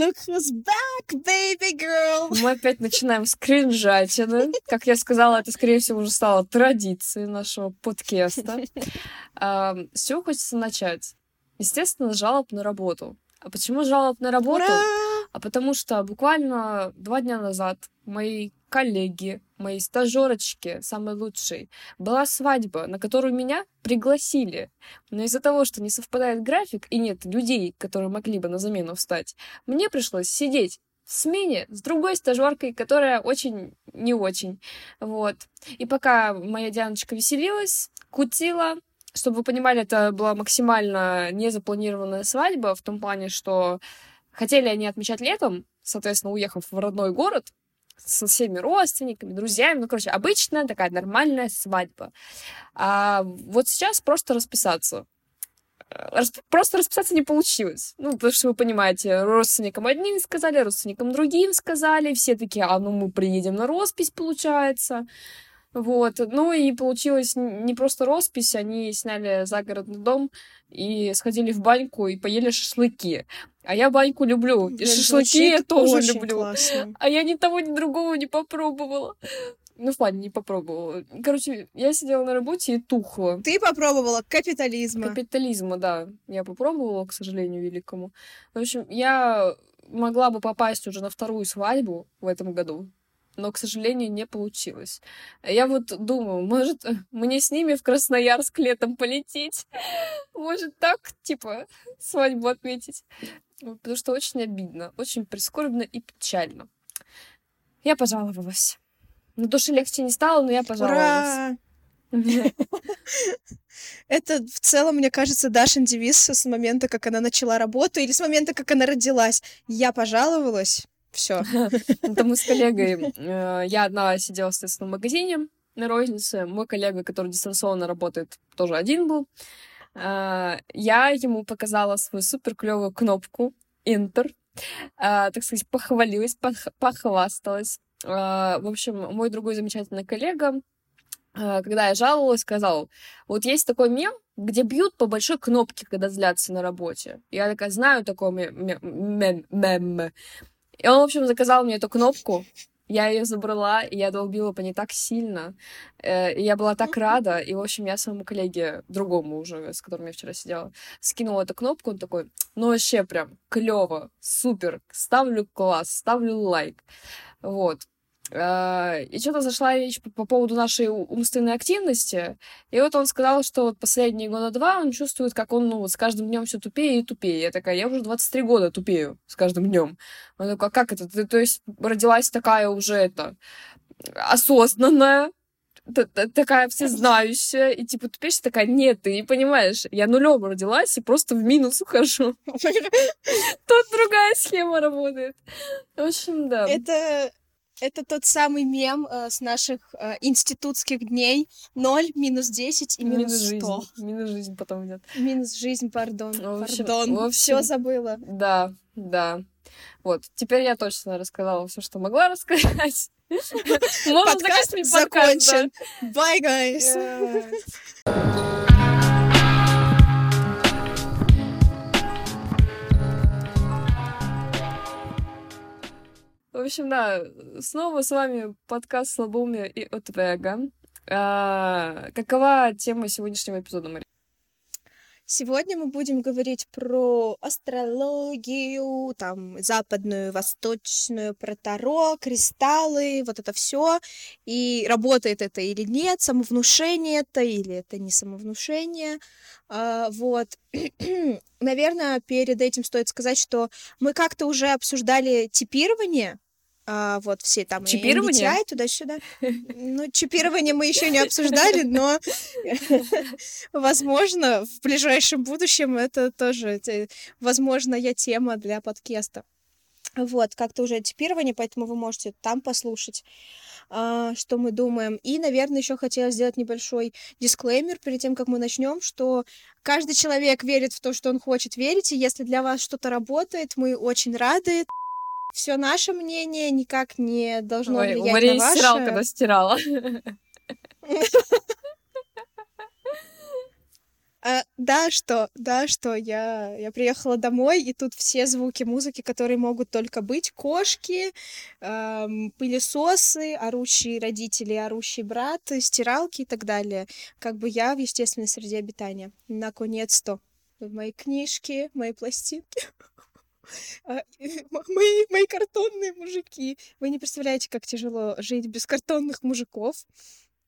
look who's back, baby girl! Мы опять начинаем с кринжатины. Как я сказала, это, скорее всего, уже стало традицией нашего подкаста. С чего хочется начать? Естественно, жалоб на работу. А почему жалоб на работу? Ура! А потому что буквально два дня назад мои коллеги, мои стажерочки, самые лучшие, была свадьба, на которую меня пригласили. Но из-за того, что не совпадает график и нет людей, которые могли бы на замену встать, мне пришлось сидеть в смене с другой стажеркой, которая очень не очень. Вот. И пока моя Дианочка веселилась, кутила, чтобы вы понимали, это была максимально незапланированная свадьба в том плане, что хотели они отмечать летом, соответственно, уехав в родной город, со всеми родственниками, друзьями. Ну, короче, обычная такая нормальная свадьба. А вот сейчас просто расписаться. Расп... Просто расписаться не получилось. Ну, потому что вы понимаете, родственникам одним сказали, родственникам другим сказали. Все такие, а ну мы приедем на роспись, получается. Вот. Ну и получилось не просто роспись, они сняли загородный дом и сходили в баньку и поели шашлыки. А я баньку люблю. И шашлыки я тоже люблю. Классно. А я ни того, ни другого не попробовала. Ну, в плане, не попробовала. Короче, я сидела на работе и тухла. Ты попробовала капитализма. Капитализма, да. Я попробовала, к сожалению, великому. В общем, я могла бы попасть уже на вторую свадьбу в этом году, но, к сожалению, не получилось. Я вот думаю, может, мне с ними в Красноярск летом полететь? Может, так, типа, свадьбу отметить? Потому что очень обидно, очень прискорбно и печально. Я пожаловалась. На душе легче не стало, но я пожаловалась. Ура! Это в целом, мне кажется, Дашин девиз с момента, как она начала работу, или с момента, как она родилась. Я пожаловалась, все. Это мы с коллегой, э, я одна сидела, соответственно, в магазине на рознице, мой коллега, который дистанционно работает, тоже один был. Э, Я ему показала свою супер клевую кнопку Enter, э, так сказать, похвалилась, пох- похвасталась. Э, В общем, мой другой замечательный коллега, когда я жаловалась, сказал, вот есть такой мем, где бьют по большой кнопке, когда злятся на работе. Я такая, знаю такой ме- ме- мем. мем. И он, в общем, заказал мне эту кнопку. Я ее забрала, и я долбила по ней так сильно. Э, И я была так рада. И, в общем, я своему коллеге, другому уже, с которым я вчера сидела, скинула эту кнопку. Он такой, ну вообще прям клево, супер, ставлю класс, ставлю лайк. Вот. Э, И что-то зашла речь по, по поводу нашей умственной активности. И вот он сказал, что вот последние года два он чувствует, как он ну, вот с каждым днем все тупее и тупее. Я такая, я уже 23 года тупею с каждым днем. Он такой, а как это? Ты, то есть, родилась такая уже это осознанная, такая всезнающая, и типа тупеешь, ты такая, нет, ты не понимаешь, я нулем родилась и просто в минус ухожу. Тут другая схема работает. В общем, да. Это это тот самый мем э, с наших э, институтских дней. 0, минус 10 и минус 100. жизнь. Минус жизнь потом идет. Минус жизнь, пардон. В общем- пардон. в общем- Все забыла. Да, да. Вот, теперь я точно рассказала все, что могла рассказать. Можно Подкаст закончен. Bye, guys. В общем, да, снова с вами подкаст «Слабоумие и отвега». А, какова тема сегодняшнего эпизода, Мария? Сегодня мы будем говорить про астрологию, там, западную, восточную, про таро, кристаллы, вот это все. И работает это или нет, самовнушение это или это не самовнушение. А, вот. Наверное, перед этим стоит сказать, что мы как-то уже обсуждали типирование, а, вот все там Чипирование? MBTI туда-сюда. Ну, чипирование мы еще не обсуждали, но возможно, в ближайшем будущем это тоже, те- возможная тема для подкаста. Вот, как-то уже чипирование, поэтому вы можете там послушать, а, что мы думаем. И, наверное, еще хотела сделать небольшой дисклеймер перед тем, как мы начнем, что каждый человек верит в то, что он хочет верить, и если для вас что-то работает, мы очень рады. Все наше мнение никак не должно Ой, у влиять Марии на ваше. стиралка стирала. А, да, что, да, что я, я приехала домой, и тут все звуки музыки, которые могут только быть, кошки, эм, пылесосы, орущие родители, орущий брат, стиралки и так далее. Как бы я в естественной среде обитания. Наконец-то. Мои книжки, мои пластинки. А, мои, мои картонные мужики. Вы не представляете, как тяжело жить без картонных мужиков,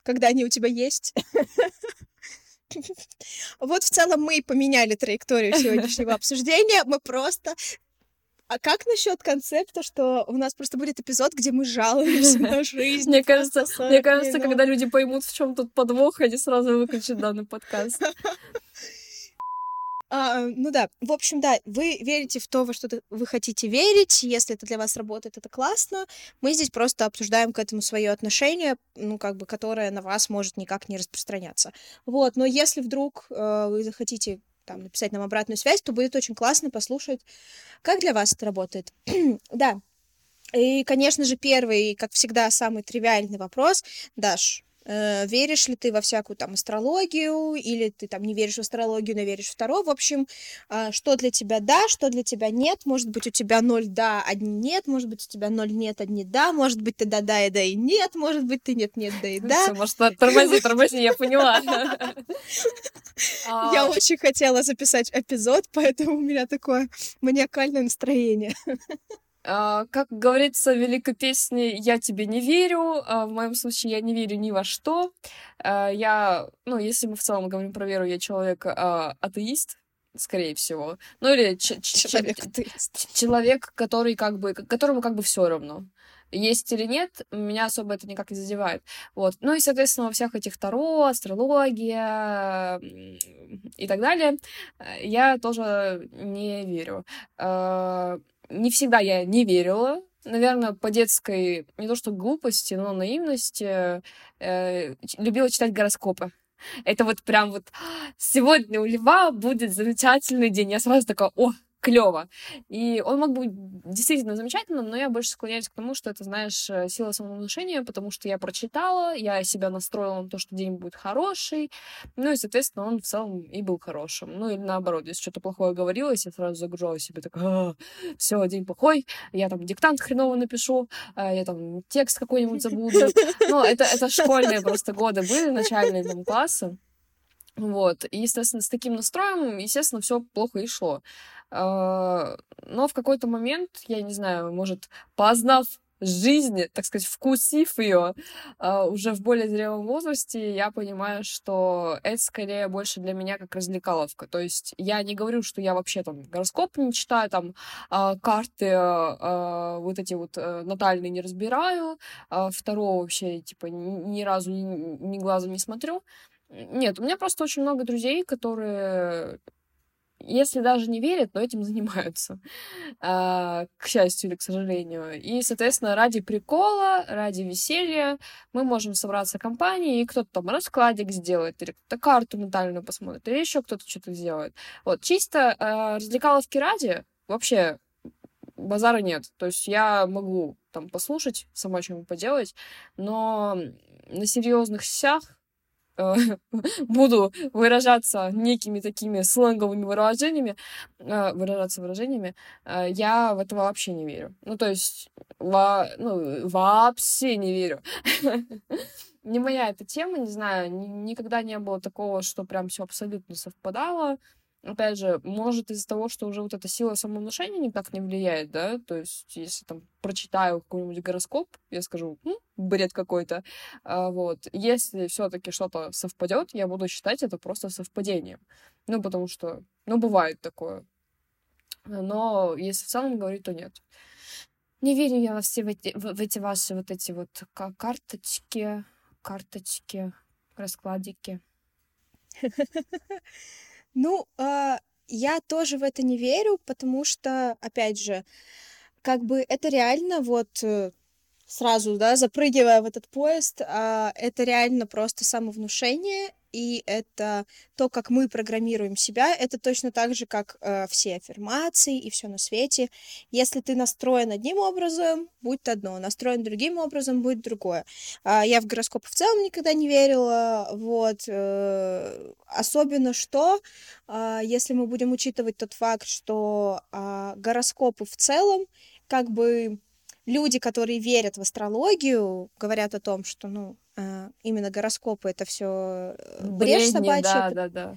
когда они у тебя есть. Вот в целом мы поменяли траекторию сегодняшнего обсуждения. Мы просто а как насчет концепта, что у нас просто будет эпизод, где мы жалуемся на жизнь? Мне кажется, мне кажется, когда люди поймут, в чем тут подвох, они сразу выключат данный подкаст. А, ну да, в общем, да, вы верите в то, во что вы хотите верить, если это для вас работает, это классно. Мы здесь просто обсуждаем к этому свое отношение, ну, как бы, которое на вас может никак не распространяться. Вот, но если вдруг э, вы захотите там, написать нам обратную связь, то будет очень классно послушать, как для вас это работает. да. И, конечно же, первый, как всегда, самый тривиальный вопрос. Даш, э, веришь ли ты во всякую там астрологию, или ты там не веришь в астрологию, но веришь в Таро, в общем, э, что для тебя да, что для тебя нет, может быть, у тебя ноль да, одни нет, может быть, у тебя ноль нет, одни да, может быть, ты да, да и да и нет, может быть, ты нет, нет, да и да. Может, тормози, тормози, я поняла. Я очень хотела записать эпизод, поэтому у меня такое маниакальное настроение. Uh, как говорится в великой песне «Я тебе не верю», uh, в моем случае я не верю ни во что. Uh, я, ну, если мы в целом говорим про веру, я человек атеист, скорее всего. Ну, или человек, человек, который как бы, которому как бы все равно есть или нет, меня особо это никак не задевает. Вот. Ну и, соответственно, во всех этих таро, астрология и так далее я тоже не верю не всегда я не верила. Наверное, по детской, не то что глупости, но наивности, э, любила читать гороскопы. Это вот прям вот сегодня у Льва будет замечательный день. Я сразу такая, о, клево. И он мог быть действительно замечательным, но я больше склоняюсь к тому, что это, знаешь, э, сила самовнушения, потому что я прочитала, я себя настроила на то, что день будет хороший, ну и, соответственно, он в целом и был хорошим. Ну или наоборот, если что-то плохое говорилось, я сразу загружала себе так, «А, все, день плохой, я там диктант хреново напишу, а, я там текст какой-нибудь забуду. Ну, это, это школьные просто годы были, начальные там классы. Вот. И, естественно, с таким настроем, естественно, все плохо и шло. А, но в какой-то момент, я не знаю, может, познав жизнь, так сказать, вкусив ее а, уже в более зрелом возрасте, я понимаю, что это скорее больше для меня как развлекаловка. То есть я не говорю, что я вообще там гороскоп не читаю, там а, карты вот эти вот э, натальные не разбираю, второго вообще типа ни разу ни, ни глазу не смотрю. Нет, у меня просто очень много друзей, которые если даже не верят, но этим занимаются, а, к счастью или к сожалению. И, соответственно, ради прикола, ради веселья мы можем собраться компанией, и кто-то там раскладик сделает, или кто-то карту натальную посмотрит, или еще кто-то что-то сделает. Вот, чисто э, развлекаловки ради вообще базара нет. То есть я могу там послушать, сама что-нибудь поделать, но на серьезных сях буду выражаться некими такими сленговыми выражениями, э, выражаться выражениями, э, я в это вообще не верю. Ну, то есть, во, ну, вообще не верю. не моя эта тема, не знаю, никогда не было такого, что прям все абсолютно совпадало опять же, может из-за того, что уже вот эта сила самовнушения никак не влияет, да, то есть если там прочитаю какой-нибудь гороскоп, я скажу, ну, бред какой-то, а, вот, если все-таки что-то совпадет, я буду считать это просто совпадением, ну, потому что, ну, бывает такое, но если в целом говорить, то нет. Не верю я во все в эти, в эти ваши вот эти вот карточки, карточки, раскладики. Ну, э, я тоже в это не верю, потому что, опять же, как бы это реально вот э, сразу, да, запрыгивая в этот поезд, э, это реально просто самовнушение, и это то, как мы программируем себя, это точно так же, как э, все аффирмации и все на свете. Если ты настроен одним образом, будет одно, настроен другим образом, будет другое. Э, я в гороскопы в целом никогда не верила, вот. Э, особенно что, э, если мы будем учитывать тот факт, что э, гороскопы в целом как бы люди, которые верят в астрологию, говорят о том, что, ну, а, именно гороскопы это все э, брешь собачья. Да, да, да.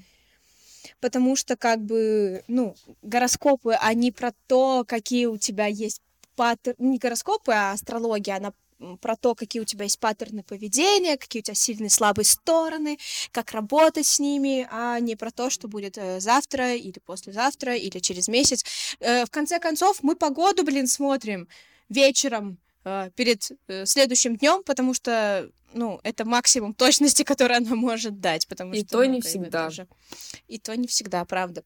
Потому что, как бы, ну, гороскопы, они про то, какие у тебя есть паттерны, не гороскопы, а астрология, она про то, какие у тебя есть паттерны поведения, какие у тебя сильные слабые стороны, как работать с ними, а не про то, что будет э, завтра или послезавтра или через месяц. Э, в конце концов, мы погоду, блин, смотрим вечером э, перед э, следующим днем, потому что, ну, это максимум точности, который она может дать, потому и что... то ну, не всегда. Тоже... И то не всегда, правда.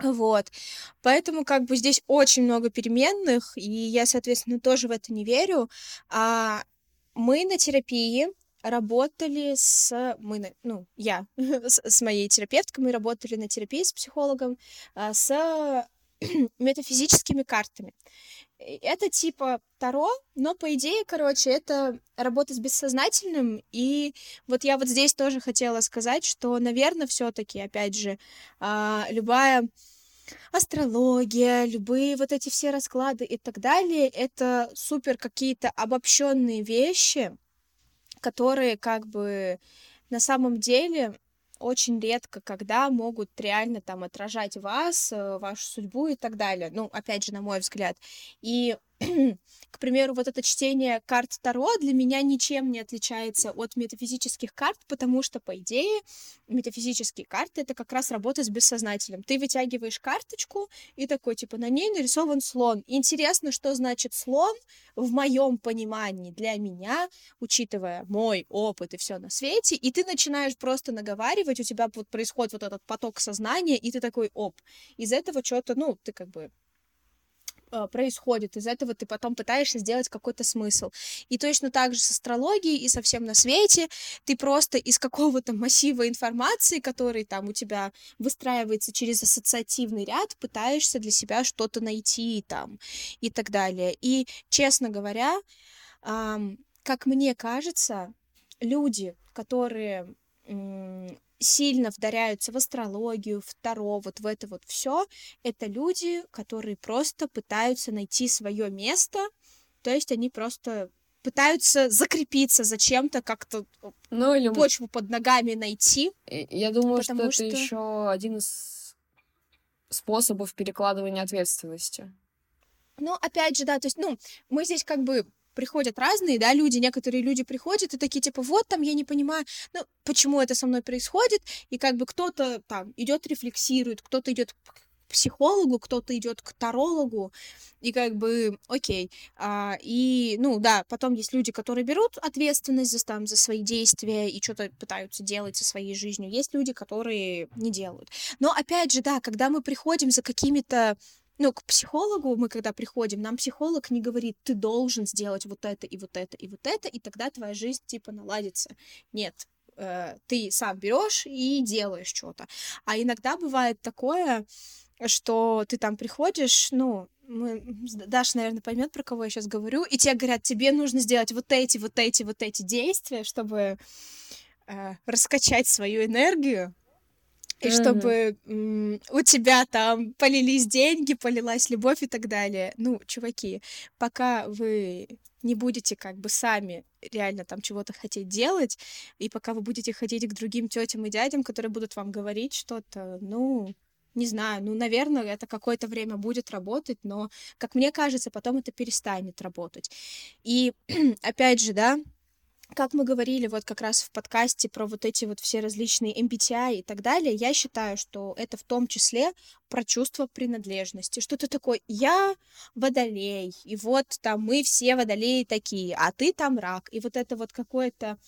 Вот. Поэтому как бы здесь очень много переменных, и я, соответственно, тоже в это не верю. А мы на терапии работали с... Мы, ну, я с, с моей терапевткой, мы работали на терапии с психологом, а, с метафизическими картами. Это типа Таро, но по идее, короче, это работа с бессознательным. И вот я вот здесь тоже хотела сказать, что, наверное, все-таки, опять же, а, любая астрология, любые вот эти все расклады и так далее, это супер какие-то обобщенные вещи, которые как бы на самом деле очень редко, когда могут реально там отражать вас, э, вашу судьбу и так далее. Ну, опять же, на мой взгляд. И к примеру, вот это чтение карт Таро для меня ничем не отличается от метафизических карт, потому что, по идее, метафизические карты — это как раз работа с бессознательным. Ты вытягиваешь карточку, и такой, типа, на ней нарисован слон. Интересно, что значит слон в моем понимании для меня, учитывая мой опыт и все на свете, и ты начинаешь просто наговаривать, у тебя вот происходит вот этот поток сознания, и ты такой, оп, из этого что-то, ну, ты как бы происходит. Из этого ты потом пытаешься сделать какой-то смысл. И точно так же с астрологией и со всем на свете ты просто из какого-то массива информации, который там у тебя выстраивается через ассоциативный ряд, пытаешься для себя что-то найти там и так далее. И, честно говоря, как мне кажется, люди, которые сильно вдаряются в астрологию, в таро, вот в это вот все, это люди, которые просто пытаются найти свое место, то есть они просто пытаются закрепиться за чем-то, как-то ну, или... почву под ногами найти. Я думаю, что это что... еще один из способов перекладывания ответственности. Ну, опять же, да, то есть, ну, мы здесь как бы приходят разные, да, люди, некоторые люди приходят и такие, типа, вот там, я не понимаю, ну, почему это со мной происходит, и как бы кто-то там идет рефлексирует, кто-то идет психологу, кто-то идет к тарологу, и как бы, окей, а, и, ну, да, потом есть люди, которые берут ответственность за, там, за свои действия и что-то пытаются делать со своей жизнью, есть люди, которые не делают. Но, опять же, да, когда мы приходим за какими-то ну, к психологу мы, когда приходим, нам психолог не говорит, ты должен сделать вот это и вот это и вот это, и тогда твоя жизнь типа наладится. Нет, э, ты сам берешь и делаешь что-то. А иногда бывает такое, что ты там приходишь, ну, мы, Даша, наверное, поймет, про кого я сейчас говорю, и тебе говорят, тебе нужно сделать вот эти, вот эти, вот эти действия, чтобы э, раскачать свою энергию, и чтобы у тебя там полились деньги, полилась любовь и так далее. Ну, чуваки, пока вы не будете как бы сами реально там чего-то хотеть делать, и пока вы будете ходить к другим тетям и дядям, которые будут вам говорить что-то, ну, не знаю, ну, наверное, это какое-то время будет работать, но, как мне кажется, потом это перестанет работать. И, опять же, да, как мы говорили вот как раз в подкасте про вот эти вот все различные MBTI и так далее, я считаю, что это в том числе про чувство принадлежности. Что ты такой, я водолей, и вот там мы все водолеи такие, а ты там рак. И вот это вот какое-то...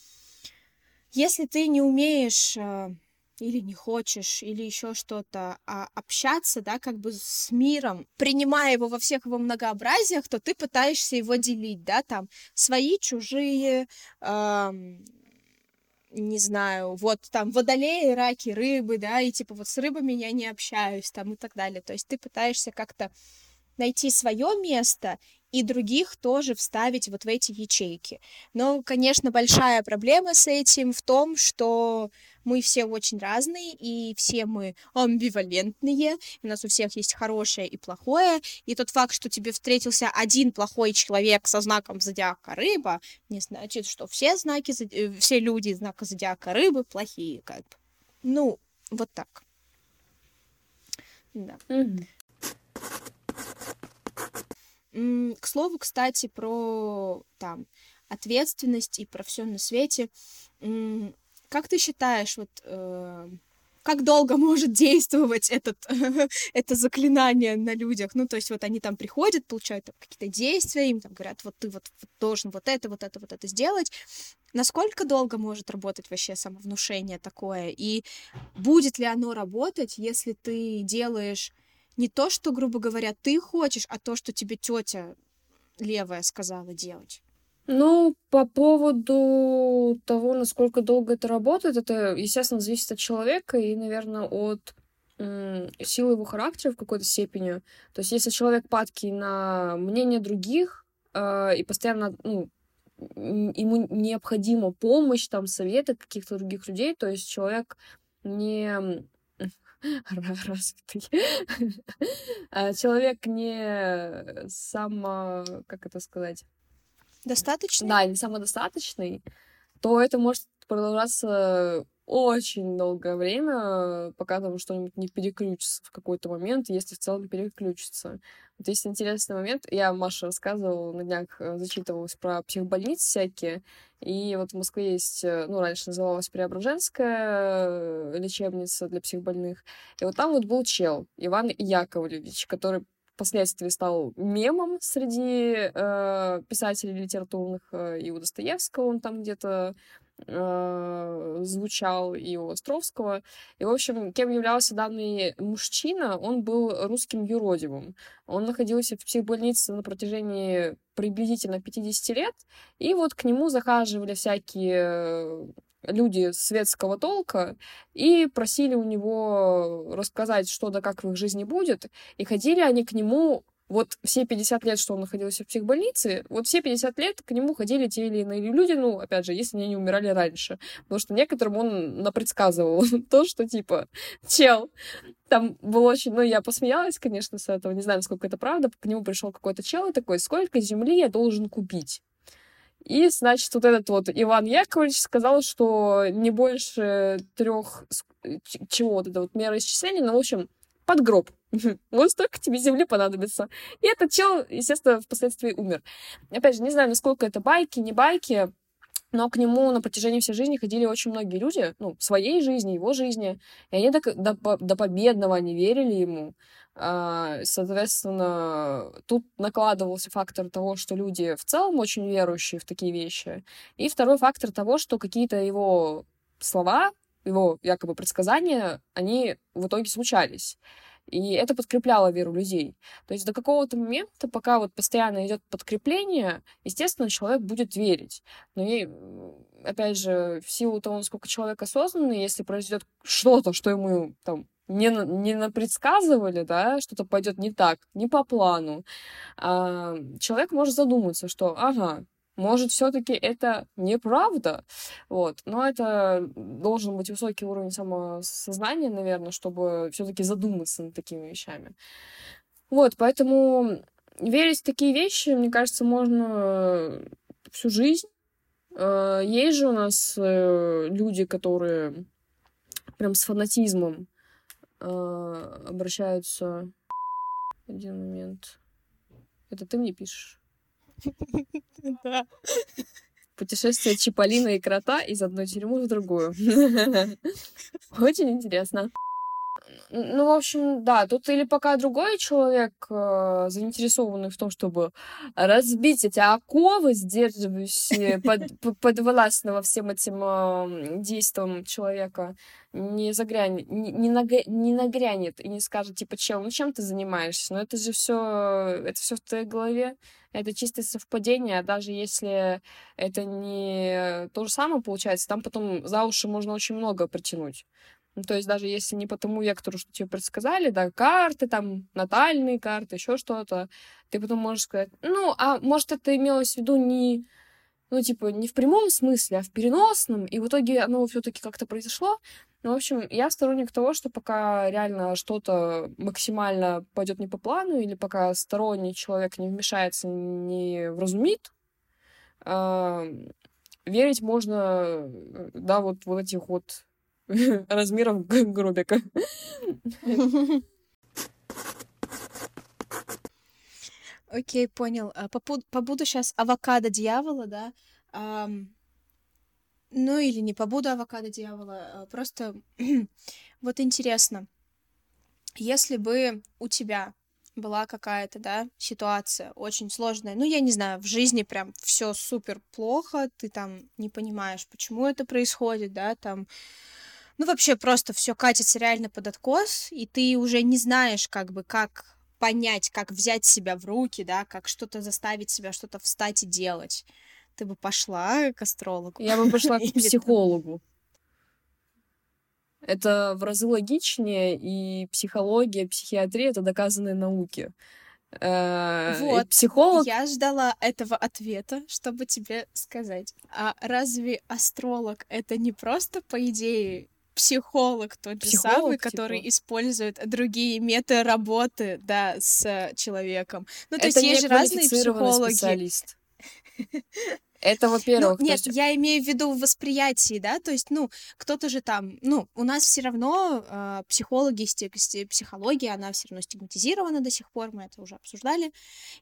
Если ты не умеешь э, или не хочешь, или еще что-то, а общаться, да, как бы с миром, принимая его во всех его многообразиях, то ты пытаешься его делить, да, там, свои, чужие, эм, не знаю, вот там водолеи, раки, рыбы, да, и типа вот с рыбами я не общаюсь там и так далее. То есть ты пытаешься как-то найти свое место и других тоже вставить вот в эти ячейки. Но, конечно, большая проблема с этим в том, что мы все очень разные, и все мы амбивалентные, у нас у всех есть хорошее и плохое, и тот факт, что тебе встретился один плохой человек со знаком зодиака рыба, не значит, что все знаки, э, все люди знака зодиака рыбы плохие, как бы. Ну, вот так. Да. Mm-hmm. К слову, кстати, про там ответственность и про все на свете. Как ты считаешь, вот э, как долго может действовать этот, это заклинание на людях? Ну, то есть вот они там приходят, получают там, какие-то действия, им там говорят, вот ты вот, вот должен вот это, вот это, вот это сделать. Насколько долго может работать вообще самовнушение такое? И будет ли оно работать, если ты делаешь не то, что, грубо говоря, ты хочешь, а то, что тебе тетя левая сказала делать. Ну, по поводу того, насколько долго это работает, это, естественно, зависит от человека и, наверное, от силы его характера в какой-то степени. То есть, если человек падкий на мнение других э, и постоянно, ну, ему необходима помощь, там, советы каких-то других людей, то есть человек не развитый. А человек не само... Как это сказать? Достаточный? Да, не самодостаточный, то это может продолжаться очень долгое время, пока там что-нибудь не переключится в какой-то момент, если в целом переключится. Вот есть интересный момент. Я Маша рассказывала, на днях э, зачитывалась про психбольницы всякие. И вот в Москве есть, э, ну, раньше называлась Преображенская э, лечебница для психбольных. И вот там вот был чел, Иван Яковлевич, который впоследствии стал мемом среди э, писателей литературных. И у Достоевского он там где-то э, звучал, и у Островского. И, в общем, кем являлся данный мужчина, он был русским юродивым. Он находился в психбольнице на протяжении приблизительно 50 лет, и вот к нему захаживали всякие люди светского толка и просили у него рассказать, что да как в их жизни будет, и ходили они к нему вот все 50 лет, что он находился в психбольнице, вот все 50 лет к нему ходили те или иные люди, ну, опять же, если они не умирали раньше. Потому что некоторым он напредсказывал то, что, типа, чел, там было очень... Ну, я посмеялась, конечно, с этого, не знаю, насколько это правда. К нему пришел какой-то чел и такой, сколько земли я должен купить? И, значит, вот этот вот Иван Яковлевич сказал, что не больше трех чего вот это вот мера исчисления, ну, в общем, под гроб. Вот столько тебе земли понадобится. И этот чел, естественно, впоследствии умер. Опять же, не знаю, насколько это байки, не байки, но к нему на протяжении всей жизни ходили очень многие люди, ну, своей жизни, его жизни, и они до, до, до победного не верили ему. А, соответственно, тут накладывался фактор того, что люди в целом очень верующие в такие вещи, и второй фактор того, что какие-то его слова, его якобы предсказания, они в итоге случались. И это подкрепляло веру людей. То есть до какого-то момента, пока вот постоянно идет подкрепление, естественно, человек будет верить. Но и, опять же, в силу того, насколько человек осознанный, если произойдет что-то, что ему там не, не напредсказывали, да, что-то пойдет не так, не по плану, а, человек может задуматься, что, ага, может, все-таки это неправда. Вот. Но это должен быть высокий уровень самосознания, наверное, чтобы все-таки задуматься над такими вещами. Вот, поэтому верить в такие вещи, мне кажется, можно всю жизнь. Э, есть же у нас э, люди, которые прям с фанатизмом э, обращаются. Один момент. Это ты мне пишешь? Да. Путешествие Чиполлина и крота из одной тюрьмы в другую. Очень интересно. Ну, в общем, да, тут или пока другой человек э, заинтересованный в том, чтобы разбить эти оковы, сдерживающие под, подвластного всем этим э, действиям человека, не загрянет, не, не, нага, не нагрянет и не скажет, типа, чел, ну чем ты занимаешься? Но это же все, это все в твоей голове, это чистое совпадение, а даже если это не то же самое получается, там потом за уши можно очень много притянуть. Ну, то есть даже если не по тому вектору, что тебе предсказали, да, карты, там, натальные карты, еще что-то, ты потом можешь сказать, ну, а может, это имелось в виду не, ну, типа, не в прямом смысле, а в переносном, и в итоге оно все-таки как-то произошло. Ну, в общем, я сторонник того, что пока реально что-то максимально пойдет не по плану, или пока сторонний человек не вмешается, не вразумит, э, верить можно, да, вот, вот этих вот размером гробика. Окей, понял. А, побуду сейчас авокадо дьявола, да? Ну или не побуду авокадо дьявола, а просто вот интересно, если бы у тебя была какая-то, да, ситуация очень сложная, ну, я не знаю, в жизни прям все супер плохо, ты там не понимаешь, почему это происходит, да, там ну, вообще просто все катится реально под откос, и ты уже не знаешь, как бы, как понять, как взять себя в руки, да, как что-то заставить себя что-то встать и делать. Ты бы пошла к астрологу? Я бы пошла к психологу. Это в разы логичнее, и психология, психиатрия — это доказанные науки. Э, вот, психолог... Я ждала этого ответа, чтобы тебе сказать. А разве астролог — это не просто, по идее, психолог тот же психолог, самый, который типа. использует другие методы работы, да, с человеком. Ну, то Это есть есть же разные психологи. Специалист. Это, во-первых. Ну, нет, есть... я имею в виду в восприятии, да, то есть, ну, кто-то же там, ну, у нас все равно э, психологи, психология, она все равно стигматизирована до сих пор, мы это уже обсуждали,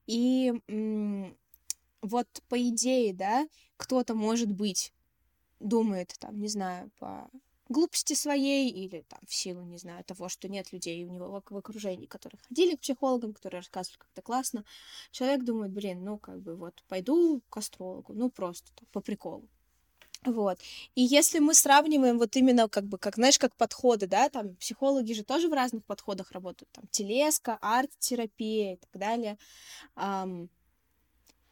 и м- вот по идее, да, кто-то может быть думает, там, не знаю, по глупости своей или там в силу, не знаю, того, что нет людей у него в окружении, которые ходили к психологам, которые рассказывали как-то классно, человек думает, блин, ну как бы вот пойду к астрологу, ну просто так, по приколу. Вот. И если мы сравниваем вот именно как бы, как, знаешь, как подходы, да, там психологи же тоже в разных подходах работают, там телеска, арт-терапия и так далее, эм,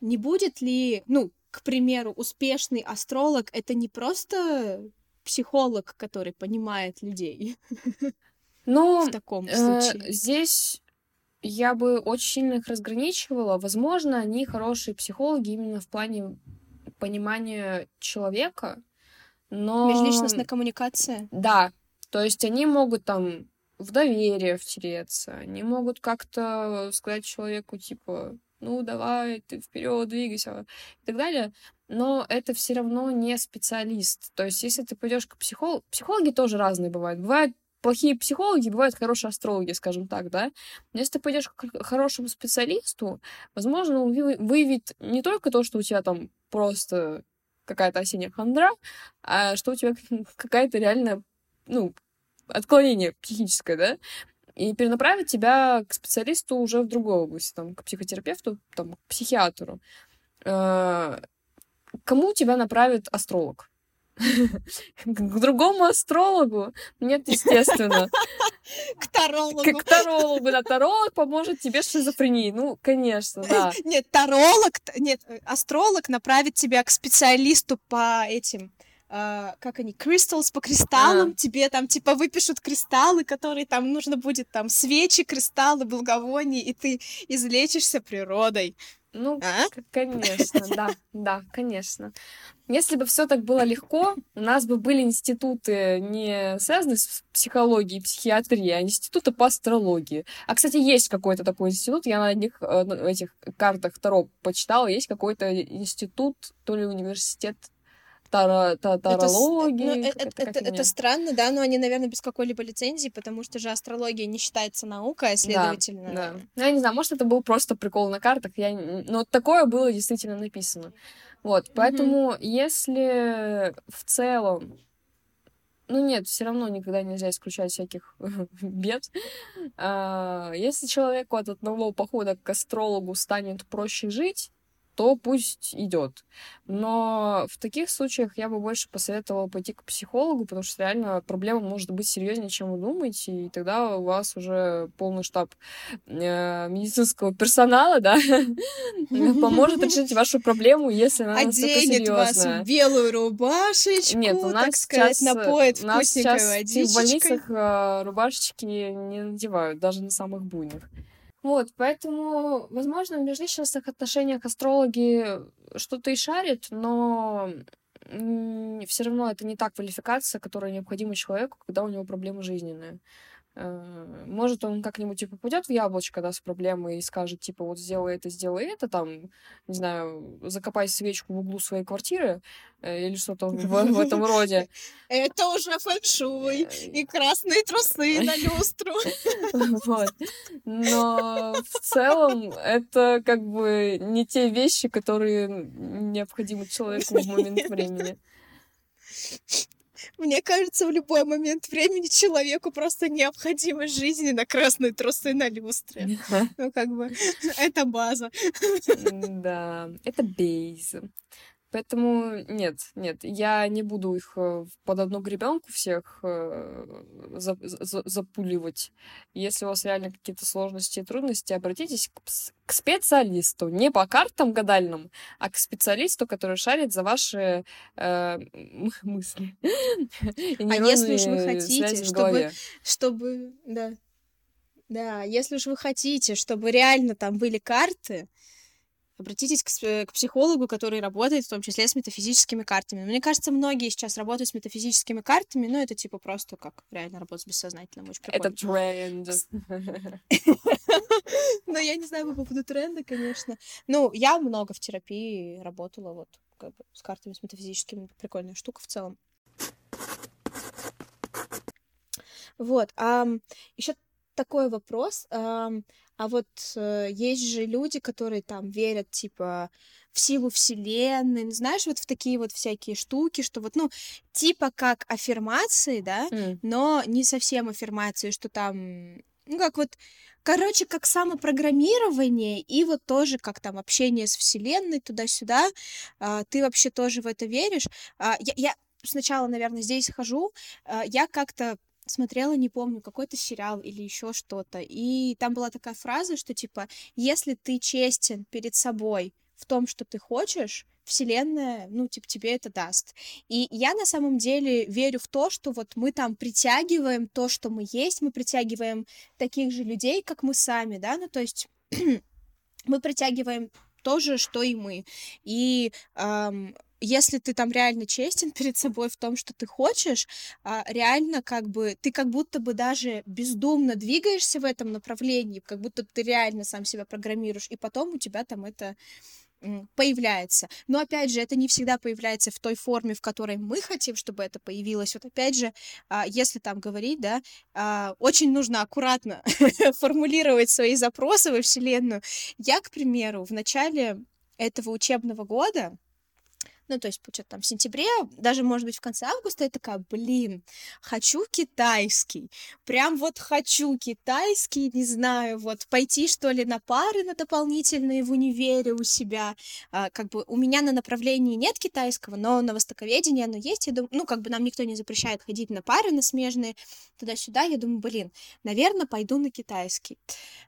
не будет ли, ну, к примеру, успешный астролог это не просто психолог, который понимает людей. Ну, в таком э, случае. здесь я бы очень сильно их разграничивала. Возможно, они хорошие психологи именно в плане понимания человека, но... Межличностная коммуникация? Да. То есть они могут там в доверие втереться, они могут как-то сказать человеку, типа, ну, давай, ты вперед двигайся и так далее но это все равно не специалист. То есть, если ты пойдешь к психологу, психологи тоже разные бывают. Бывают плохие психологи, бывают хорошие астрологи, скажем так, да. Но если ты пойдешь к хорошему специалисту, возможно, он выявит не только то, что у тебя там просто какая-то осенняя хандра, а что у тебя какая-то реальная, ну, отклонение психическое, да, и перенаправит тебя к специалисту уже в другой области, там, к психотерапевту, там, к психиатру. Э, кому тебя направит астролог? К другому астрологу? Нет, естественно. К тарологу. К тарологу, да. Таролог поможет тебе с шизофренией. Ну, конечно, да. Нет, таролог, нет, астролог направит тебя к специалисту по этим Uh, как они, кристаллс по кристаллам, а. тебе там типа выпишут кристаллы, которые там нужно будет там свечи, кристаллы, благовония, и ты излечишься природой. Ну, а? конечно, да, да, конечно. Если бы все так было легко, у нас бы были институты не связанные с психологией психиатрией, а институты по астрологии. А, кстати, есть какой-то такой институт, я на одних э, этих картах Таро почитала, есть какой-то институт, то ли университет таро, та, тарологии. Это, ну, это, это, это странно, да, но они, наверное, без какой-либо лицензии, потому что же астрология не считается наукой, а следовательно... Да, да. Ну, я не знаю, может, это был просто прикол на картах, я... но такое было действительно написано. Вот, поэтому mm-hmm. если в целом ну нет, все равно никогда нельзя исключать всяких бед. А, если человеку от одного похода к астрологу станет проще жить, то пусть идет. Но в таких случаях я бы больше посоветовала пойти к психологу, потому что реально проблема может быть серьезнее, чем вы думаете, и тогда у вас уже полный штаб э, медицинского персонала, да, поможет решить вашу проблему, если она Оденет вас в белую рубашечку, Нет, у нас так сказать, сейчас, напоит вкусненькой водичкой. в больницах э, рубашечки не надевают, даже на самых буйных. Вот, поэтому, возможно, в межличностных отношениях астрологи что-то и шарят, но все равно это не та квалификация, которая необходима человеку, когда у него проблемы жизненные. Э, может, он как-нибудь типа попадет в яблочко, да, с проблемой и скажет, типа, вот сделай это, сделай это, там, не знаю, закопай свечку в углу своей квартиры э, или что-то в, в этом роде. Это уже фэншуй э, и красные трусы на люстру. Вот. Но в целом это как бы не те вещи, которые необходимы человеку в момент времени. Мне кажется, в любой момент времени человеку просто необходимо жизни на красные трусы на люстре. Ну, как бы, это база. Да, это бейз. Поэтому нет, нет, я не буду их э, под одну гребенку всех э, за, за, запуливать. Если у вас реально какие-то сложности и трудности, обратитесь к, к специалисту. Не по картам гадальным, а к специалисту, который шарит за ваши э, мысли. А если уж вы хотите, чтобы, чтобы, да, да, если уж вы хотите, чтобы реально там были карты, обратитесь к, к психологу, который работает в том числе с метафизическими картами. Мне кажется, многие сейчас работают с метафизическими картами, но это типа просто как реально работать с бессознательным. Очень прикольно. Это тренд. Ну, я не знаю по поводу тренда, конечно. Ну, я много в терапии работала вот как бы с картами, с метафизическими. Прикольная штука в целом. Вот. А, еще такой вопрос. А, а вот э, есть же люди, которые там верят, типа, в силу вселенной, ну, знаешь, вот в такие вот всякие штуки, что вот, ну, типа как аффирмации, да, mm. но не совсем аффирмации, что там, ну, как вот, короче, как самопрограммирование и вот тоже как там общение с вселенной туда-сюда, а, ты вообще тоже в это веришь? А, я, я сначала, наверное, здесь хожу, а, я как-то смотрела, не помню, какой-то сериал или еще что-то, и там была такая фраза, что типа, если ты честен перед собой в том, что ты хочешь, Вселенная, ну, типа, тебе это даст. И я на самом деле верю в то, что вот мы там притягиваем то, что мы есть, мы притягиваем таких же людей, как мы сами, да, ну, то есть мы притягиваем то же, что и мы. И эм, если ты там реально честен перед собой в том, что ты хочешь, а, реально как бы ты как будто бы даже бездумно двигаешься в этом направлении, как будто ты реально сам себя программируешь, и потом у тебя там это появляется. Но опять же, это не всегда появляется в той форме, в которой мы хотим, чтобы это появилось. Вот опять же, а, если там говорить, да, а, очень нужно аккуратно формулировать свои запросы во Вселенную. Я, к примеру, в начале этого учебного года ну, то есть, что-то там в сентябре, даже, может быть, в конце августа, я такая, блин, хочу китайский, прям вот хочу китайский, не знаю, вот пойти, что ли, на пары на дополнительные в универе у себя, а, как бы у меня на направлении нет китайского, но на востоковедении оно есть, я думаю, ну, как бы нам никто не запрещает ходить на пары, на смежные, туда-сюда, я думаю, блин, наверное, пойду на китайский.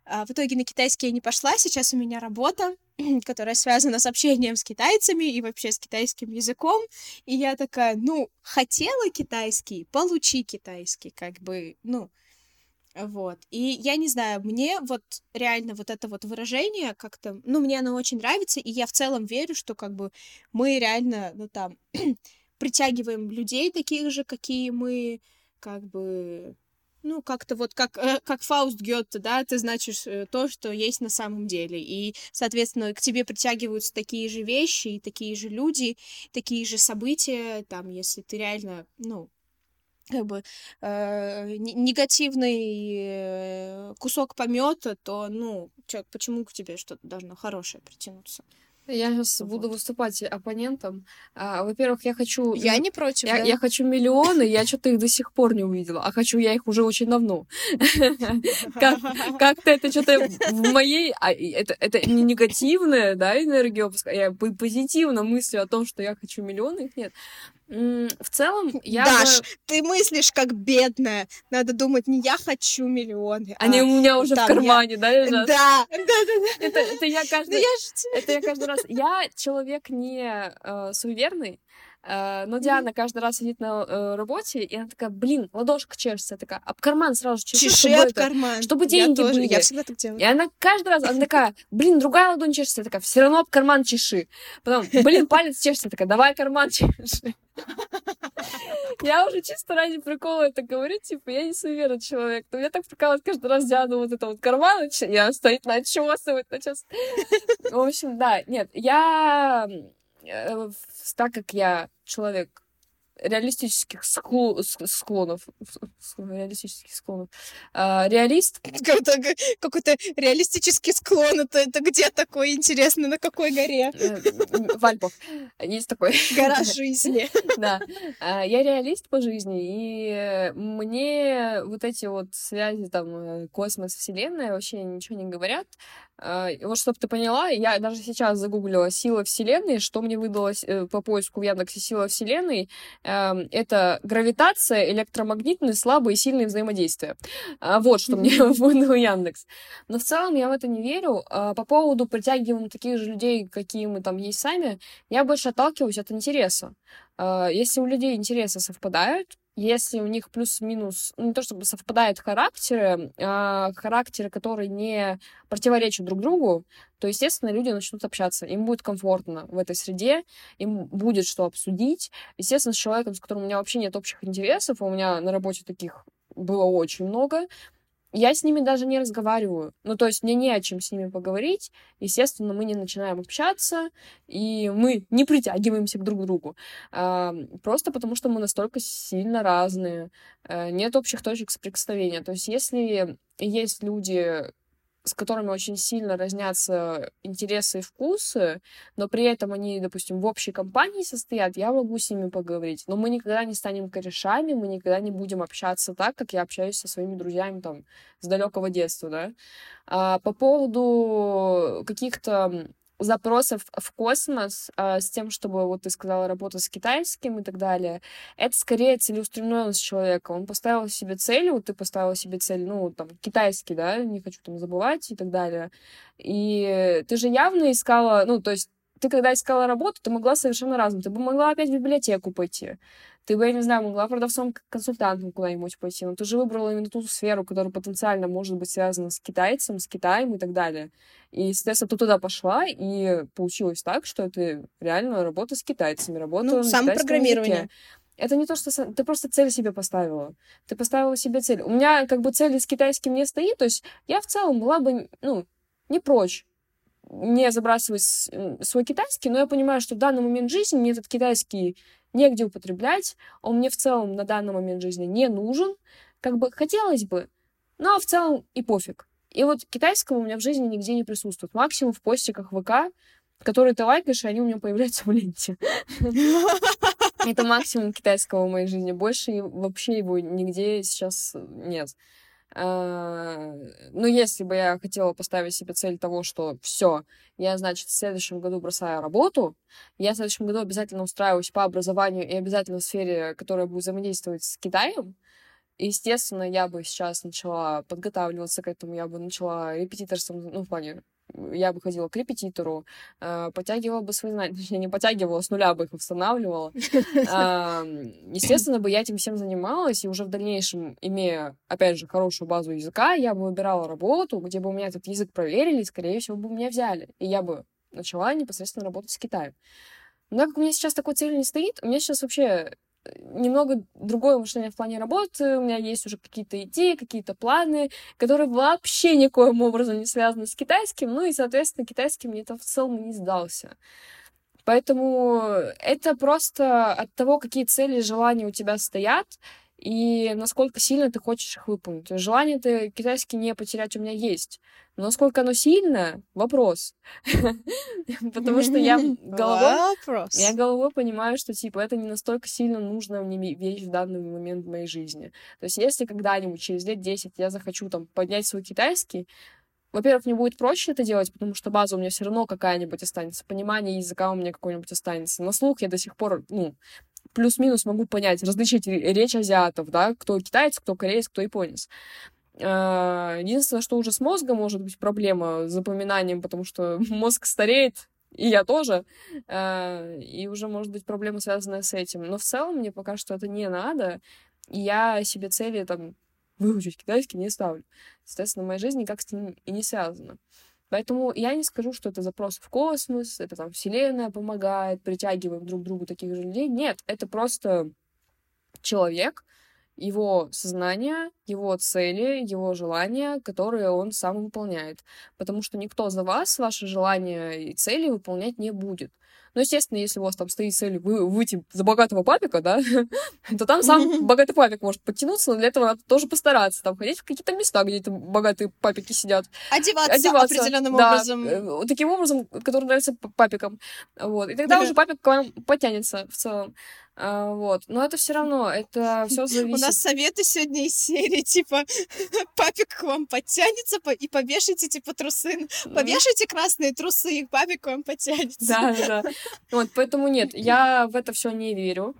А, в итоге на китайский я не пошла, сейчас у меня работа, которая связана с общением с китайцами и вообще с китайским языком. И я такая, ну, хотела китайский, получи китайский, как бы, ну, вот. И я не знаю, мне вот реально вот это вот выражение как-то, ну, мне оно очень нравится, и я в целом верю, что как бы мы реально, ну, там, притягиваем людей таких же, какие мы, как бы, ну, как-то вот как, э, как Фауст Гёте, да, ты значишь э, то, что есть на самом деле. И, соответственно, к тебе притягиваются такие же вещи, и такие же люди, такие же события, там, если ты реально, ну, как бы э, негативный э, кусок помета, то, ну, чё, почему к тебе что-то должно хорошее притянуться? Я сейчас вот. буду выступать оппонентом. А, во-первых, я хочу... Я не против, я, да? я хочу миллионы, я что-то их до сих пор не увидела. А хочу я их уже очень давно. Как-то это что-то в моей... А, это не негативная, да, энергия Я позитивно мыслю о том, что я хочу миллионы, их нет. В целом, я Даш, бы... ты мыслишь как бедная. Надо думать, не я хочу миллионы. Они а у меня уже в кармане, я... да, лежат? Да, да, да. Это, это я каждый... я... Это я каждый раз... Я человек не э, суеверный, но Диана каждый раз сидит на uh, работе, и она такая, блин, ладошка чешется, такая, об карман сразу чешу, Чеши чтобы, это, карман. чтобы деньги я тоже, были. Я всегда так делаю. И она каждый раз, она такая, блин, другая ладонь чешется, я такая, все равно об карман чеши. Потом, блин, палец чешется, такая, давай карман чеши. Я уже чисто ради прикола это говорю, типа, я не суеверный человек. Но меня так прикалывает каждый раз Диана вот это вот карман, я стоит начесывать, начес. В общем, да, нет, я э, так как я человек реалистических скло... склонов. Реалистических склонов. А, реалист. Какой-то реалистический склон. Это, это где такой, интересно, на какой горе? Э, в Альпах. Есть такой. Гора жизни. Да. А, я реалист по жизни, и мне вот эти вот связи, там, э, космос, вселенная вообще ничего не говорят. А, вот чтобы ты поняла, я даже сейчас загуглила «Сила Вселенной», что мне выдалось э, по поиску в Яндексе «Сила Вселенной», это гравитация, электромагнитные, слабые и сильные взаимодействия. А, вот что мне выдал Яндекс. Но в целом я в это не верю. А, по поводу притягивания таких же людей, какие мы там есть сами, я больше отталкиваюсь от интереса. Если у людей интересы совпадают, если у них плюс-минус, ну, не то чтобы совпадают характеры, а характеры, которые не противоречат друг другу, то, естественно, люди начнут общаться. Им будет комфортно в этой среде, им будет что обсудить. Естественно, с человеком, с которым у меня вообще нет общих интересов, у меня на работе таких было очень много, я с ними даже не разговариваю. Ну, то есть мне не о чем с ними поговорить. Естественно, мы не начинаем общаться, и мы не притягиваемся к друг другу. А, просто потому, что мы настолько сильно разные. А, нет общих точек соприкосновения. То есть если есть люди, с которыми очень сильно разнятся интересы и вкусы, но при этом они, допустим, в общей компании состоят, я могу с ними поговорить. Но мы никогда не станем корешами, мы никогда не будем общаться так, как я общаюсь со своими друзьями там с далекого детства, да. А по поводу каких-то запросов в космос э, с тем, чтобы, вот ты сказала, работать с китайским и так далее, это скорее целеустремленность человека. Он поставил себе цель, вот ты поставила себе цель, ну, там, китайский, да, не хочу там забывать и так далее. И ты же явно искала, ну, то есть ты когда искала работу, ты могла совершенно разным. Ты бы могла опять в библиотеку пойти. Ты бы, я не знаю, могла продавцом-консультантом куда-нибудь пойти. Но ты же выбрала именно ту сферу, которая потенциально может быть связана с китайцем, с Китаем и так далее. И, соответственно, ты туда пошла, и получилось так, что это реально работа с китайцами, работа ну, на самопрограммирование. Языке. Это не то, что ты просто цель себе поставила. Ты поставила себе цель. У меня как бы цель с китайским не стоит, то есть я в целом была бы, ну, не прочь не забрасывать свой китайский, но я понимаю, что в данный момент жизни мне этот китайский негде употреблять, он мне в целом на данный момент жизни не нужен, как бы хотелось бы, но в целом и пофиг. И вот китайского у меня в жизни нигде не присутствует. Максимум в постиках ВК, которые ты лайкаешь, и они у меня появляются в ленте. Это максимум китайского в моей жизни. Больше вообще его нигде сейчас нет. А, ну, если бы я хотела поставить себе цель того, что все, я, значит, в следующем году бросаю работу, я в следующем году обязательно устраиваюсь по образованию и обязательно в сфере, которая будет взаимодействовать с Китаем, естественно, я бы сейчас начала подготавливаться к этому, я бы начала репетиторством, ну, в плане я бы ходила к репетитору, э, подтягивала бы свои знания, точнее, не подтягивала, с нуля бы их восстанавливала. Естественно, бы я этим всем занималась, и уже в дальнейшем, имея, опять же, хорошую базу языка, я бы выбирала работу, где бы у меня этот язык проверили, и, скорее всего, бы меня взяли. И я бы начала непосредственно работать с Китаем. Но так как у меня сейчас такой цели не стоит, у меня сейчас вообще немного другое мышление в плане работы, у меня есть уже какие-то идеи, какие-то планы, которые вообще никоим образом не связаны с китайским, ну и, соответственно, китайский мне это в целом не сдался. Поэтому это просто от того, какие цели и желания у тебя стоят, и насколько сильно ты хочешь их выполнить. Желание ты китайский не потерять у меня есть. Но насколько оно сильное, вопрос. Потому что я головой, я головой понимаю, что типа это не настолько сильно нужная мне вещь в данный момент в моей жизни. То есть если когда-нибудь через лет 10 я захочу там поднять свой китайский, во-первых, мне будет проще это делать, потому что база у меня все равно какая-нибудь останется, понимание языка у меня какой-нибудь останется. На слух я до сих пор, ну, плюс-минус могу понять, различить речь азиатов, да, кто китаец, кто кореец, кто японец. А, единственное, что уже с мозгом может быть проблема с запоминанием, потому что мозг стареет, и я тоже, а, и уже может быть проблема, связанная с этим. Но в целом мне пока что это не надо, и я себе цели там выучить китайский не ставлю. Соответственно, в моей жизни как с ним и не связано. Поэтому я не скажу, что это запрос в космос, это там Вселенная помогает, притягиваем друг к другу таких же людей. Нет, это просто человек, его сознание, его цели, его желания, которые он сам выполняет. Потому что никто за вас ваши желания и цели выполнять не будет. Ну, естественно, если у вас там стоит цель вы, выйти за богатого папика, да, то там сам богатый папик может подтянуться, но для этого надо тоже постараться, там ходить в какие-то места, где там богатые папики сидят. Одеваться, одеваться определенным да, образом. Э, таким образом, который нравится папикам. Вот. И тогда уже папик к вам потянется в целом. А, вот. Но это все равно, это все зависит. У нас советы сегодня из серии, типа, папик к вам подтянется и повешайте, типа, трусы. Повешайте красные трусы, и папик к вам подтянется. Да, да. Вот, поэтому нет, я в это все не верю.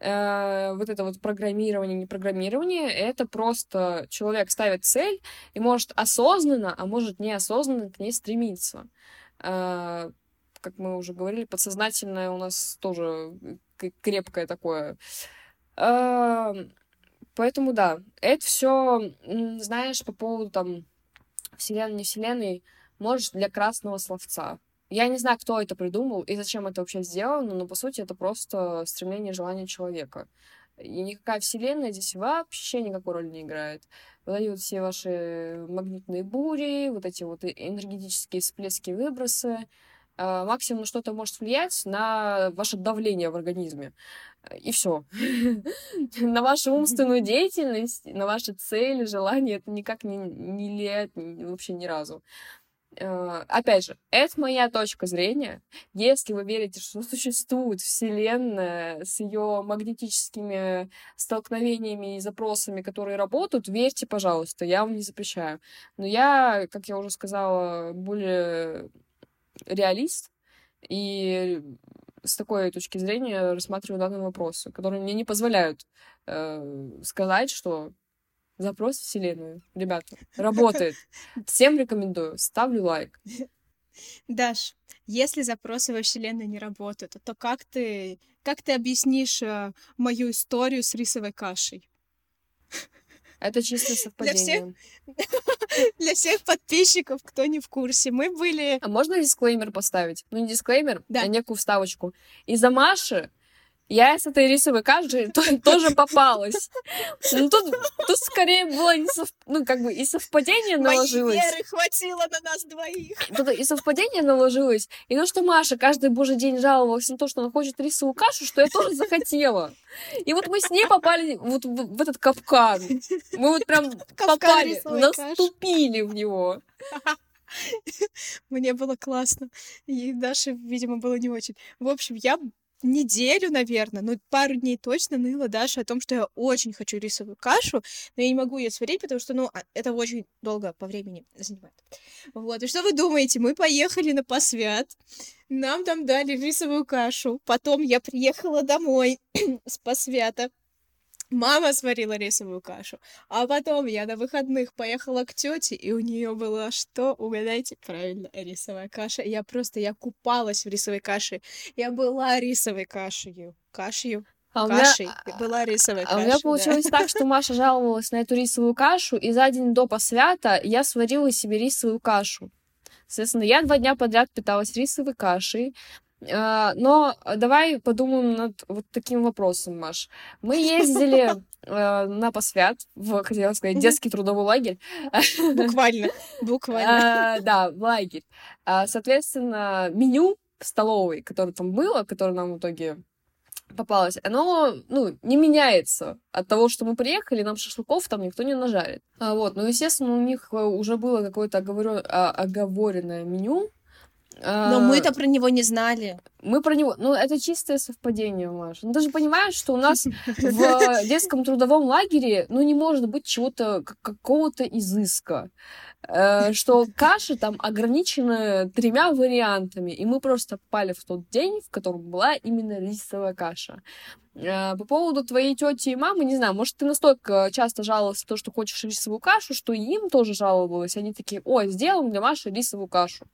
Э, вот это вот программирование, не программирование, это просто человек ставит цель и может осознанно, а может неосознанно к ней стремиться. Э, как мы уже говорили, подсознательное у нас тоже крепкое такое. Поэтому да, это все, знаешь, по поводу там вселенной, не вселенной, может, для красного словца. Я не знаю, кто это придумал и зачем это вообще сделано, но по сути это просто стремление, желание человека. И никакая вселенная здесь вообще никакой роли не играет. Вот эти вот все ваши магнитные бури, вот эти вот энергетические всплески, выбросы, максимум на что-то может влиять на ваше давление в организме. И все. на вашу умственную деятельность, на ваши цели, желания это никак не, не влияет вообще ни разу. А, опять же, это моя точка зрения. Если вы верите, что существует Вселенная с ее магнетическими столкновениями и запросами, которые работают, верьте, пожалуйста, я вам не запрещаю. Но я, как я уже сказала, более реалист, и с такой точки зрения рассматриваю данный вопрос, которые мне не позволяют э, сказать, что запрос Вселенную, ребята, работает. Всем рекомендую, ставлю лайк. Даш, если запросы во Вселенную не работают, то как ты, как ты объяснишь э, мою историю с рисовой кашей? Это чисто совпадение. Для всех, для всех подписчиков, кто не в курсе, мы были... А можно дисклеймер поставить? Ну, не дисклеймер, да. а некую вставочку. Из-за Маши я с этой рисовой кашей тоже попалась. Ну, тут, тут скорее было не сов... ну, как бы и совпадение наложилось. Моей веры хватило на нас двоих. Тут и совпадение наложилось, и то, что Маша каждый божий день жаловалась на то, что она хочет рисовую кашу, что я тоже захотела. И вот мы с ней попали вот в, в этот капкан. Мы вот прям капкан попали, наступили каши. в него. Мне было классно. И Даше, видимо, было не очень. В общем, я неделю, наверное, ну, пару дней точно ныла Даша о том, что я очень хочу рисовую кашу, но я не могу ее сварить, потому что, ну, а, это очень долго по времени занимает. Вот, и что вы думаете? Мы поехали на посвят, нам там дали рисовую кашу, потом я приехала домой с посвята, Мама сварила рисовую кашу. А потом я на выходных поехала к тете, и у нее было что? Угадайте правильно, рисовая каша. Я просто, я купалась в рисовой каше. Я была рисовой кашей. Кашей. А кашей. Меня... Была рисовая а каша. А у меня получилось да. так, что Маша жаловалась на эту рисовую кашу, и за день до посвята я сварила себе рисовую кашу. Соответственно, я два дня подряд питалась рисовой кашей, а, но давай подумаем над вот таким вопросом, Маш. Мы ездили э, на посвят, в, хотела сказать, детский трудовой лагерь. Буквально, буквально. А, да, в лагерь. А, соответственно, меню в столовой, которое там было, которое нам в итоге попалось, оно, ну, не меняется от того, что мы приехали, нам шашлыков там никто не нажарит. А, вот, ну, естественно, у них э, уже было какое-то оговорен... а, оговоренное меню, но мы-то про него не знали. Мы про него... Ну, это чистое совпадение, Маша. Ну, ты же понимаешь, что у нас в детском трудовом лагере, ну, не может быть чего-то, какого-то изыска. Э, что каши там ограничены тремя вариантами, и мы просто попали в тот день, в котором была именно рисовая каша. Э, по поводу твоей тети и мамы, не знаю, может, ты настолько часто жаловалась на то, что хочешь рисовую кашу, что им тоже жаловалась. Они такие, ой, сделаем для Маши рисовую кашу.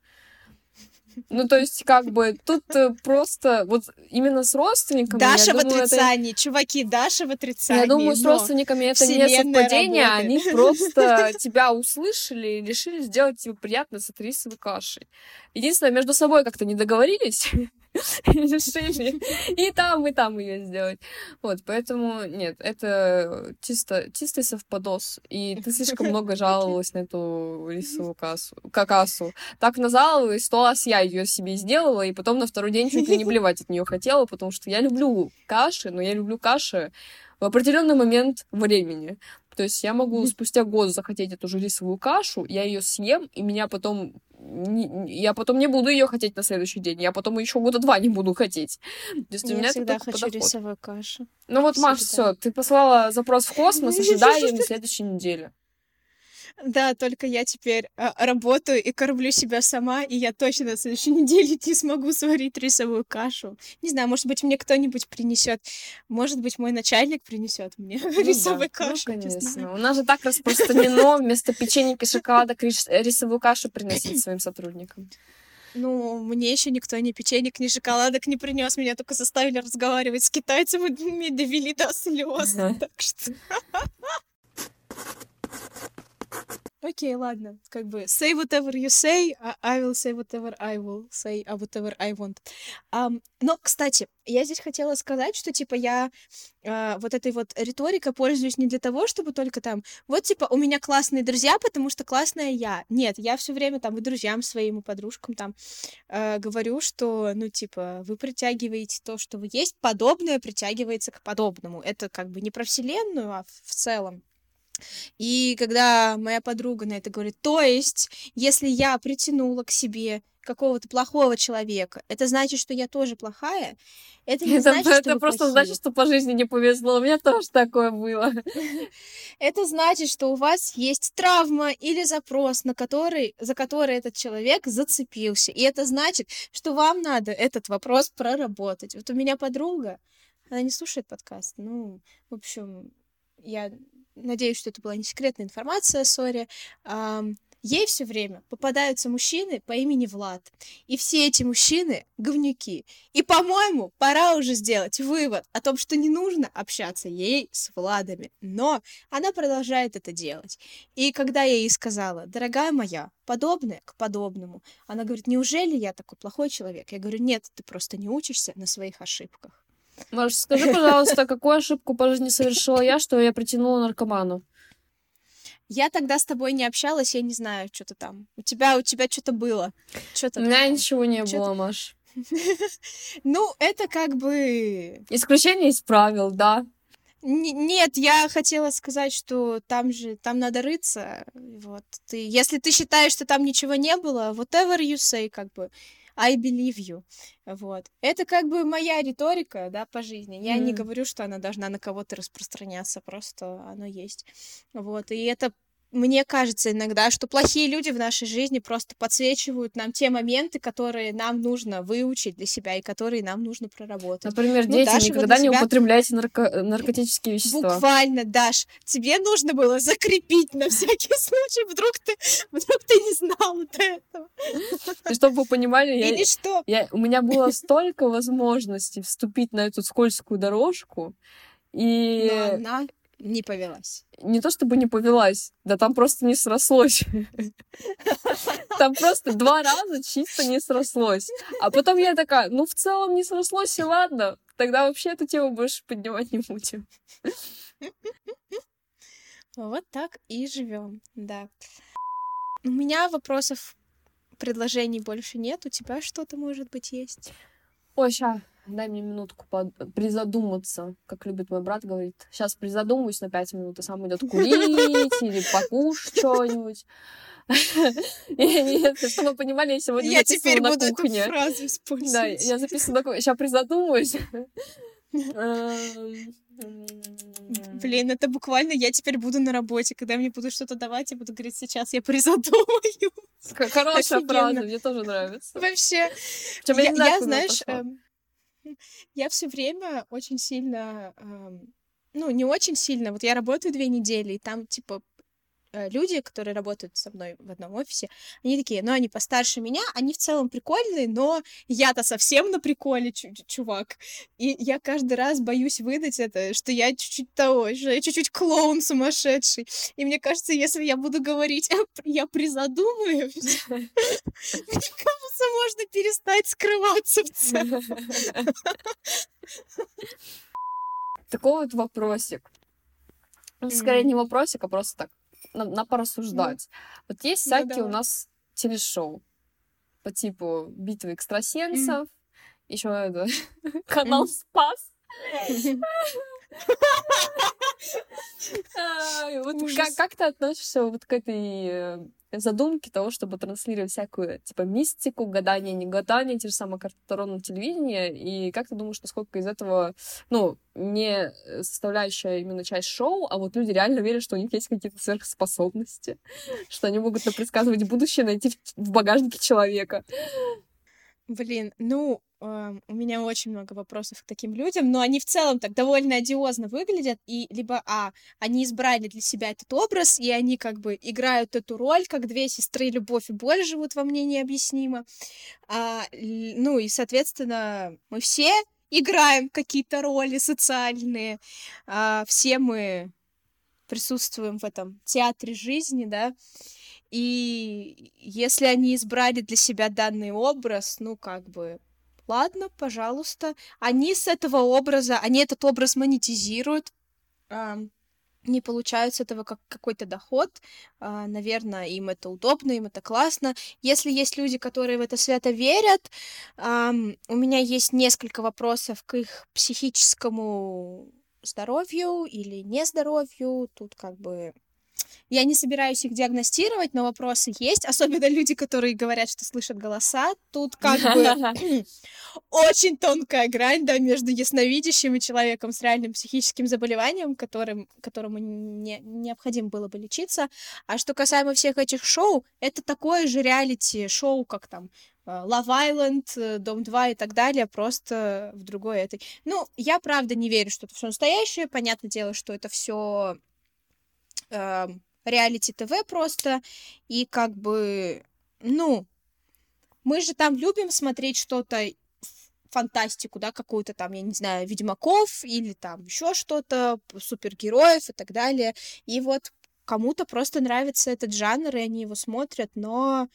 Ну, то есть, как бы, тут э, просто вот именно с родственниками... Даша в думаю, отрицании, это... чуваки, Даша в отрицании. Я думаю, с родственниками это не совпадение, работает. они просто тебя услышали и решили сделать тебе приятно с рисовой кашей. Единственное, между собой как-то не договорились, решили и там, и там ее сделать. Вот, поэтому нет, это чисто, чистый совпадос. И ты слишком много жаловалась на эту рисовую кассу, какасу. Так назаловалась, сто раз я ее себе сделала, и потом на второй день чуть ли не блевать от нее хотела, потому что я люблю каши, но я люблю каши в определенный момент времени. То есть я могу спустя год захотеть эту же рисовую кашу, я ее съем, и меня потом я потом не буду ее хотеть на следующий день. Я потом еще года два не буду хотеть. То есть я у меня всегда хочу подоход. рисовую кашу. Ну вот, Маш, все, ты послала запрос в космос, ожидай ее на следующей неделе. Да, только я теперь а, работаю и кормлю себя сама, и я точно на следующей неделе не смогу сварить рисовую кашу. Не знаю, может быть, мне кто-нибудь принесет. Может быть, мой начальник принесет мне ну, рисовую да. кашу. Ну, конечно. У нас же так распространено вместо печеньки шоколада рисовую кашу приносить своим сотрудникам. Ну, мне еще никто ни печенек, ни шоколадок не принес. Меня только заставили разговаривать с китайцем и довели до слез. Так что. Окей, ладно, как бы say whatever you say, I will say whatever I will say, а whatever I want. Um, но, кстати, я здесь хотела сказать, что, типа, я uh, вот этой вот риторикой пользуюсь не для того, чтобы только там, вот, типа, у меня классные друзья, потому что классная я. Нет, я все время там и друзьям своим, и подружкам там uh, говорю, что, ну, типа, вы притягиваете то, что вы есть, подобное притягивается к подобному. Это как бы не про вселенную, а в целом. И когда моя подруга на это говорит, то есть, если я притянула к себе какого-то плохого человека, это значит, что я тоже плохая? Это не это, значит, это что просто плохие. значит, что по жизни не повезло. У меня тоже такое было. Это значит, что у вас есть травма или запрос, на который, за который этот человек зацепился. И это значит, что вам надо этот вопрос проработать. Вот у меня подруга, она не слушает подкаст. Ну, в общем, я надеюсь, что это была не секретная информация, сори, ей все время попадаются мужчины по имени Влад. И все эти мужчины — говнюки. И, по-моему, пора уже сделать вывод о том, что не нужно общаться ей с Владами. Но она продолжает это делать. И когда я ей сказала, дорогая моя, подобное к подобному, она говорит, неужели я такой плохой человек? Я говорю, нет, ты просто не учишься на своих ошибках. Маш, скажи, пожалуйста, какую ошибку по жизни совершила я, что я притянула наркоману? Я тогда с тобой не общалась, я не знаю, что то там. У тебя, у тебя что-то было. Что-то у меня ничего не было, Маш. Ну, это как бы... Исключение из правил, да. Нет, я хотела сказать, что там же, там надо рыться. Вот, ты, если ты считаешь, что там ничего не было, whatever you say, как бы, I believe you. Вот. Это как бы моя риторика, да, по жизни. Я mm. не говорю, что она должна на кого-то распространяться, просто оно есть. Вот. И это мне кажется иногда, что плохие люди в нашей жизни просто подсвечивают нам те моменты, которые нам нужно выучить для себя и которые нам нужно проработать. Например, ну, дети, Даша, никогда вот не употребляйте нарко... наркотические вещества. Буквально, Даш, тебе нужно было закрепить на всякий случай, вдруг ты, вдруг ты не знала до этого. И чтобы вы понимали, я... Или что? Я... у меня было столько возможностей вступить на эту скользкую дорожку, и... Но она не повелась. Не то чтобы не повелась, да там просто не срослось. Там просто два раза чисто не срослось. А потом я такая, ну в целом не срослось, и ладно, тогда вообще эту тему больше поднимать не будем. Вот так и живем, да. У меня вопросов, предложений больше нет. У тебя что-то, может быть, есть? Ой, ща. Дай мне минутку под... призадуматься, как любит мой брат, говорит. Сейчас призадумаюсь на пять минут, и сам идет курить или покушать что-нибудь. Чтобы вы понимали, я сегодня Я теперь буду эту фразу использовать. Да, я записываю на кухне. Сейчас призадумаюсь. Блин, это буквально я теперь буду на работе. Когда мне будут что-то давать, я буду говорить, сейчас я призадумаю. Хорошая фраза, мне тоже нравится. Вообще, я, знаешь, эм, я все время очень сильно, ну, не очень сильно, вот я работаю две недели, и там, типа, люди, которые работают со мной в одном офисе, они такие, ну, они постарше меня, они в целом прикольные, но я-то совсем на приколе, чувак. И я каждый раз боюсь выдать это, что я чуть-чуть того, что я чуть-чуть клоун сумасшедший. И мне кажется, если я буду говорить, я призадумаюсь, мне кажется, можно перестать скрываться в целом. Такой вот вопросик. Скорее не вопросик, а просто так на, на порассуждать. Mm. Вот есть всякие ну, у нас телешоу по типу битвы экстрасенсов, mm. еще это канал Спас. Вот как ты относишься вот к этой э, задумки того, чтобы транслировать всякую, типа, мистику, гадание, не гадание, те же самые карторонные телевидения, и как ты думаешь, насколько из этого, ну, не составляющая именно часть шоу, а вот люди реально верят, что у них есть какие-то сверхспособности, что они могут предсказывать будущее, найти в багажнике человека. Блин, ну, э, у меня очень много вопросов к таким людям, но они в целом так довольно одиозно выглядят, и либо, а, они избрали для себя этот образ, и они как бы играют эту роль, как две сестры Любовь и Боль живут во мне необъяснимо. А, ну, и, соответственно, мы все играем какие-то роли социальные, а, все мы присутствуем в этом театре жизни, да, и если они избрали для себя данный образ, ну, как бы, ладно, пожалуйста. Они с этого образа, они этот образ монетизируют, э, не получают с этого как какой-то доход. Э, наверное, им это удобно, им это классно. Если есть люди, которые в это свято верят, э, у меня есть несколько вопросов к их психическому здоровью или нездоровью. Тут как бы я не собираюсь их диагностировать, но вопросы есть, особенно люди, которые говорят, что слышат голоса. Тут как бы очень тонкая грань, да, между ясновидящим и человеком с реальным психическим заболеванием, которым, которому не, необходимо было бы лечиться. А что касаемо всех этих шоу, это такое же реалити-шоу, как там э, Love Island, э, Дом 2 и так далее, просто в другой этой. Ну, я правда не верю, что это все настоящее. Понятное дело, что это все реалити ТВ просто, и как бы, ну, мы же там любим смотреть что-то фантастику, да, какую-то там, я не знаю, Ведьмаков или там еще что-то, супергероев и так далее. И вот кому-то просто нравится этот жанр, и они его смотрят, но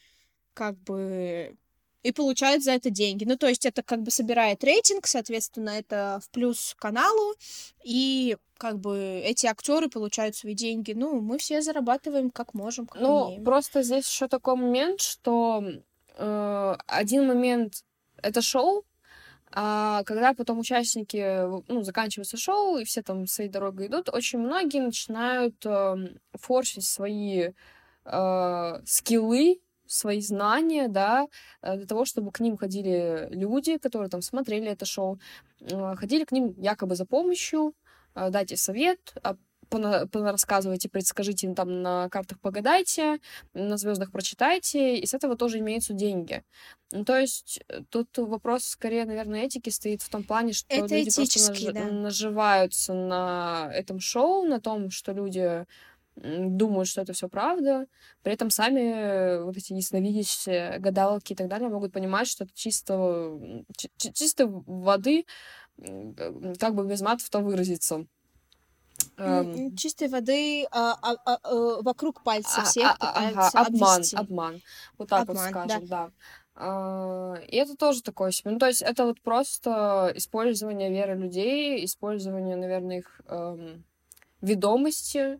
как бы и получают за это деньги. Ну, то есть это как бы собирает рейтинг, соответственно, это в плюс каналу, и как бы эти актеры получают свои деньги. Ну, мы все зарабатываем как можем, как ну, умеем. просто здесь еще такой момент, что э, один момент это шоу, а когда потом участники, ну, заканчивается шоу, и все там своей дорогой идут, очень многие начинают э, форсить свои э, скиллы свои знания, да, э, для того, чтобы к ним ходили люди, которые там смотрели это шоу, э, ходили к ним якобы за помощью, э, дайте совет, а рассказывайте, предскажите там на картах погадайте, на звездах прочитайте, и с этого тоже имеются деньги. Ну, то есть тут вопрос скорее, наверное, этики стоит в том плане, что Это люди просто наж... да. наживаются на этом шоу, на том, что люди думают, что это все правда, при этом сами э, вот эти ясновидящие, гадалки и так далее могут понимать, что это чисто, чисто воды, как бы без мат в том выразиться. Чистой воды а, а, а, а, вокруг пальца а, всех а, ага, обман, обвести. обман. Вот так обман, вот скажем, да. да. И это тоже такое себе. Ну, то есть это вот просто использование веры людей, использование, наверное, их эм, ведомости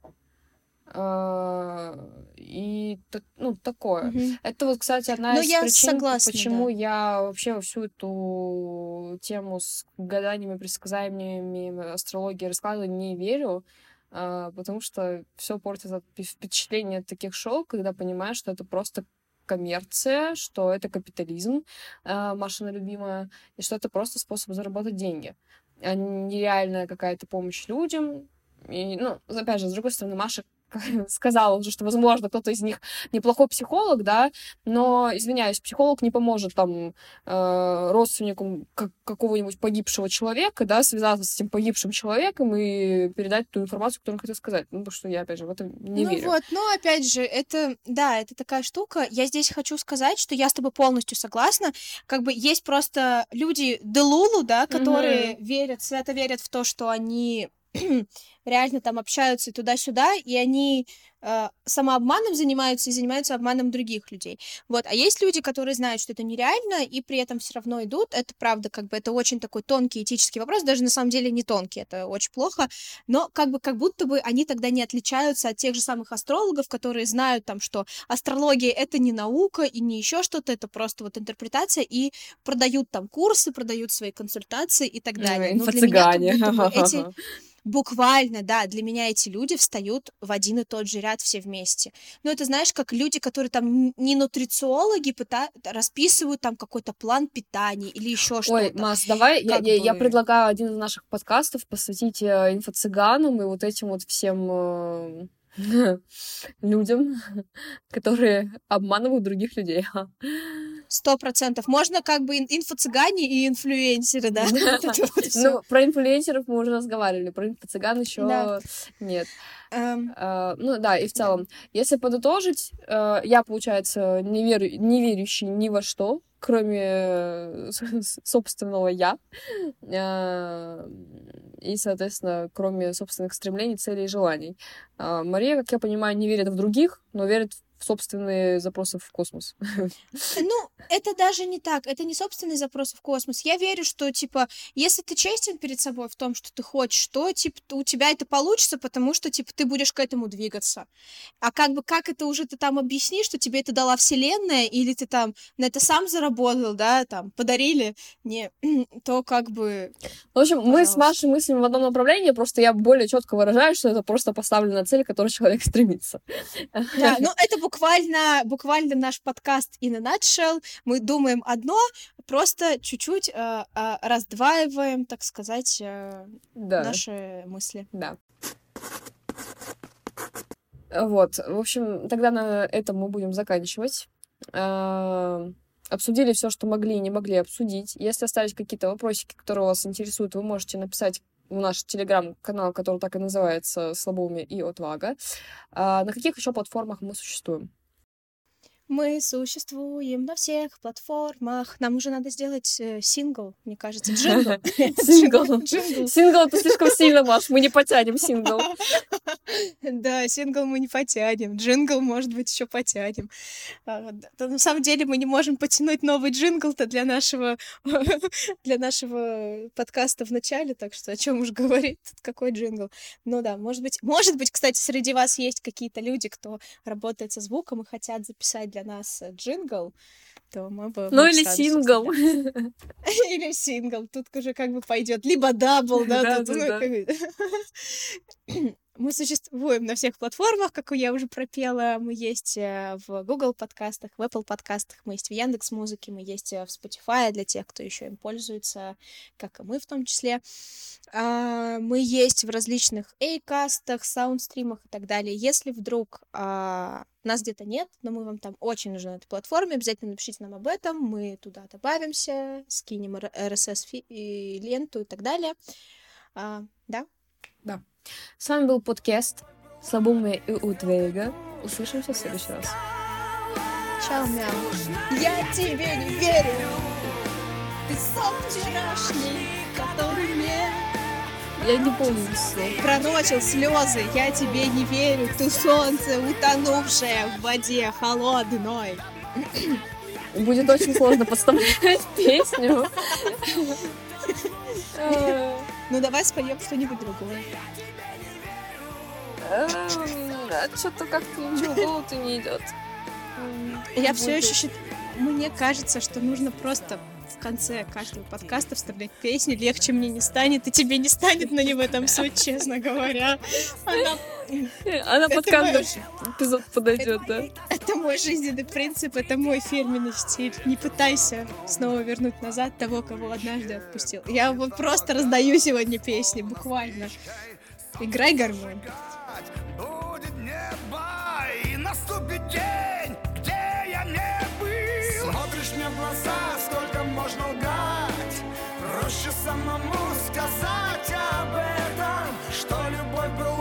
и ну, такое. Мгм. Это вот, кстати, одна Ну, из я причин, согласна, почему да. я вообще во всю эту тему с гаданиями, предсказаниями, астрологией, раскладом не верю, а, потому что все портит впечатление от таких шоу, когда понимаешь, что это просто коммерция, что это капитализм, а, Машина любимая, и что это просто способ заработать деньги, а не реальная какая-то помощь людям. И, ну, опять же, с другой стороны, Маша сказала уже, что, возможно, кто-то из них неплохой психолог, да, но, извиняюсь, психолог не поможет там э, родственнику как- какого-нибудь погибшего человека, да, связаться с этим погибшим человеком и передать ту информацию, которую он хотел сказать. Ну, потому что я, опять же, в это не ну верю. вот, но опять же, это, да, это такая штука. Я здесь хочу сказать, что я с тобой полностью согласна. Как бы есть просто люди Делулу, да, которые верят, свято верят в то, что они реально там общаются и туда-сюда, и они э, самообманом занимаются и занимаются обманом других людей. Вот. А есть люди, которые знают, что это нереально, и при этом все равно идут. Это правда, как бы это очень такой тонкий этический вопрос, даже на самом деле не тонкий, это очень плохо. Но как бы как будто бы они тогда не отличаются от тех же самых астрологов, которые знают там, что астрология это не наука и не еще что-то, это просто вот интерпретация, и продают там курсы, продают свои консультации и так далее. Но для меня как будто бы эти Буквально, да, для меня эти люди встают в один и тот же ряд все вместе. Ну, это знаешь, как люди, которые там не нутрициологи, пыта- расписывают там какой-то план питания или еще что-то. Ой, Маш, давай, я, Как я, я бы- предлагаю один из наших подкастов посвятить э, инфо-цыганам и вот этим вот всем э, людям, которые обманывают других людей. Сто процентов. Можно как бы ин- инфо-цыгане и инфлюенсеры, да? Ну, про инфлюенсеров мы уже разговаривали, про инфо-цыган еще нет. Эм, А, ну да, и в целом, если подытожить, э, я, получается, не, верящий ни во что, кроме э, собственного я. А, И, соответственно, кроме собственных стремлений, целей и желаний. Мария, как я понимаю, не верит в других, но верит в собственные запросы в космос. Ну, это даже не так. Это не собственный запрос в космос. Я верю, что, типа, если ты честен перед собой в том, что ты хочешь, то, типа, у тебя это получится, потому что, типа, ты будешь к этому двигаться. А как бы, как это уже ты там объяснишь, что тебе это дала Вселенная, или ты там на это сам заработал, да, там, подарили, не, то как бы... В общем, мы с Пожалуйста. Машей мыслим в одном направлении, просто я более четко выражаю, что это просто поставленная цель, к которой человек стремится. Да, ну, это буквально, буквально наш подкаст in a nutshell. Мы думаем одно, просто чуть-чуть э, э, раздваиваем, так сказать, э, Да. наши мысли. Да. Вот, в общем, тогда на этом мы будем заканчивать. А, Обсудили все, что могли и не могли обсудить. Если остались какие-то вопросики, которые вас интересуют, вы можете написать наш телеграм-канал, который так и называется «Слабоумие и отвага». А на каких еще платформах мы существуем? Мы существуем на всех платформах. Нам уже надо сделать э, сингл, мне кажется, джингл. Сингл. Сингл это слишком сильно, Маш, мы не потянем сингл. Да, сингл мы не потянем. Джингл, может быть, еще потянем. А, На самом деле мы не можем потянуть новый джингл-то для нашего для нашего подкаста в начале, так что о чем уж говорить, какой джингл. Ну да, может быть, может быть, кстати, среди вас есть какие-то люди, кто работает со звуком и хотят записать для нас э, джингл, то мы бы... Ну или сингл. Или сингл. Тут уже как бы пойдет. Либо дабл, да, Мы существуем на всех платформах, как я уже пропела. Мы есть э, в Google подкастах, в Apple подкастах, мы есть в Яндекс Музыке, мы есть э, в Spotify для тех, кто еще им пользуется, как и мы в том числе. А, Мы есть в различных A-кастах, саундстримах и так далее. Если вдруг а, нас где-то нет, но мы вам там очень нужны на этой платформе, обязательно напишите нам об этом, мы туда добавимся, скинем RSS-ленту и так далее. А, Да, С вами был подкаст «Слабоумие и утвейга». Услышимся в следующий раз. чао, мяу. Я тебе не верю, ты сон вчерашний, который мне Я не помню все. Проносил слезы, я тебе не верю, ты солнце, утонувшее в воде холодной. Будет очень сложно подставлять песню. Ну давай споем что-нибудь другое. эм, а что-то как-то ничего в голову-то не идет. Я все еще считаю, мне кажется, что нужно просто в конце каждого подкаста вставлять песню «Легче мне не станет, и тебе не станет», но не в этом суть, честно говоря. Она, Она под каждый мой- эпизод подойдет, да. это мой жизненный принцип, это мой фирменный стиль. Не пытайся снова вернуть назад того, кого однажды отпустил. Я вот просто раздаю сегодня песни, буквально. Играй гармонь. Будет небо и наступит день, можно лгать. Проще самому сказать об этом Что любовь была